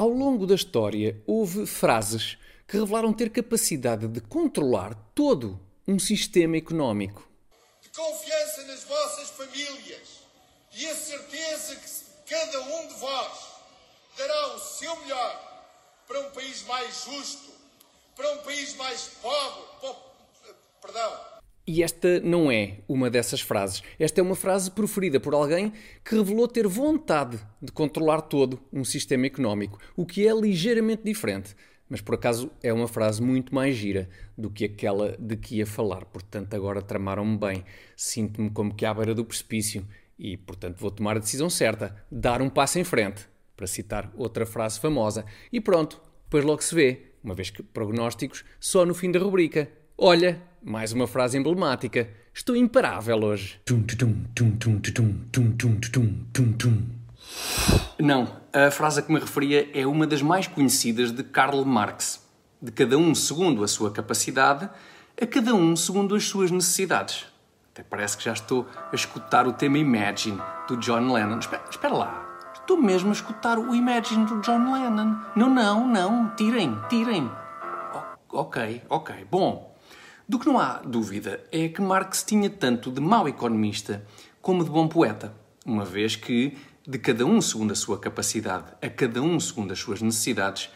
Ao longo da história, houve frases que revelaram ter capacidade de controlar todo um sistema económico. De confiança nas vossas famílias e a certeza que cada um de vós dará o seu melhor para um país mais justo, para um país mais pobre, po- perdão, E esta não é uma dessas frases. Esta é uma frase proferida por alguém que revelou ter vontade de controlar todo um sistema económico, o que é ligeiramente diferente. Mas por acaso é uma frase muito mais gira do que aquela de que ia falar. Portanto, agora tramaram-me bem. Sinto-me como que à beira do precipício e, portanto, vou tomar a decisão certa: dar um passo em frente, para citar outra frase famosa. E pronto, depois logo se vê, uma vez que prognósticos só no fim da rubrica. Olha, mais uma frase emblemática. Estou imparável hoje. Não, a frase a que me referia é uma das mais conhecidas de Karl Marx. De cada um segundo a sua capacidade, a cada um segundo as suas necessidades. Até parece que já estou a escutar o tema Imagine do John Lennon. Espera, espera lá. Estou mesmo a escutar o Imagine do John Lennon. Não, não, não. Tirem, tirem. O- ok, ok. Bom, do que não há dúvida é que Marx tinha tanto de mau economista como de bom poeta, uma vez que, de cada um segundo a sua capacidade, a cada um segundo as suas necessidades,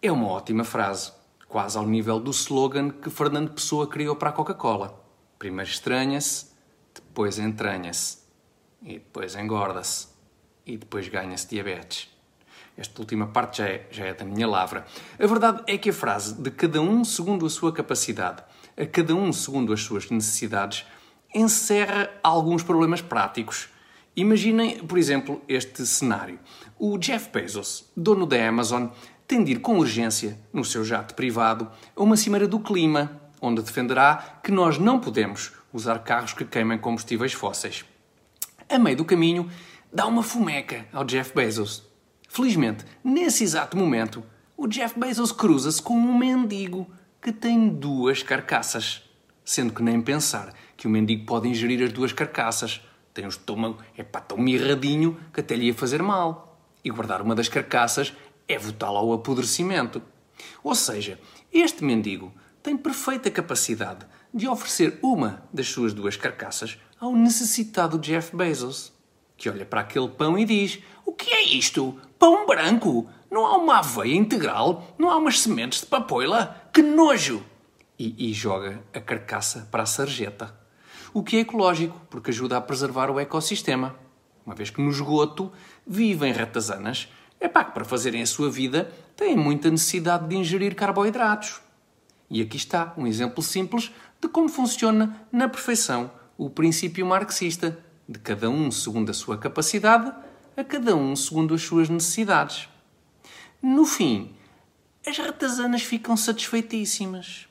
é uma ótima frase, quase ao nível do slogan que Fernando Pessoa criou para a Coca-Cola. Primeiro estranha-se, depois entranha-se, e depois engorda-se, e depois ganha-se diabetes. Esta última parte já é, já é da minha lavra. A verdade é que a frase de cada um segundo a sua capacidade, a cada um segundo as suas necessidades, encerra alguns problemas práticos. Imaginem, por exemplo, este cenário. O Jeff Bezos, dono da Amazon, tem de ir com urgência, no seu jato privado, a uma cimeira do clima, onde defenderá que nós não podemos usar carros que queimem combustíveis fósseis. A meio do caminho, dá uma fomeca ao Jeff Bezos. Felizmente, nesse exato momento, o Jeff Bezos cruza-se com um mendigo que tem duas carcaças. Sendo que nem pensar que o mendigo pode ingerir as duas carcaças. Tem o estômago, é pá, tão mirradinho que até lhe ia fazer mal. E guardar uma das carcaças é votá-la ao apodrecimento. Ou seja, este mendigo tem perfeita capacidade de oferecer uma das suas duas carcaças ao necessitado Jeff Bezos, que olha para aquele pão e diz: que é isto? Pão branco? Não há uma aveia integral? Não há umas sementes de papoila? Que nojo! E, e joga a carcaça para a sarjeta. O que é ecológico, porque ajuda a preservar o ecossistema. Uma vez que no esgoto vivem ratazanas, é pá, que para fazerem a sua vida têm muita necessidade de ingerir carboidratos. E aqui está um exemplo simples de como funciona na perfeição o princípio marxista de cada um segundo a sua capacidade, a cada um segundo as suas necessidades. No fim, as ratazanas ficam satisfeitíssimas.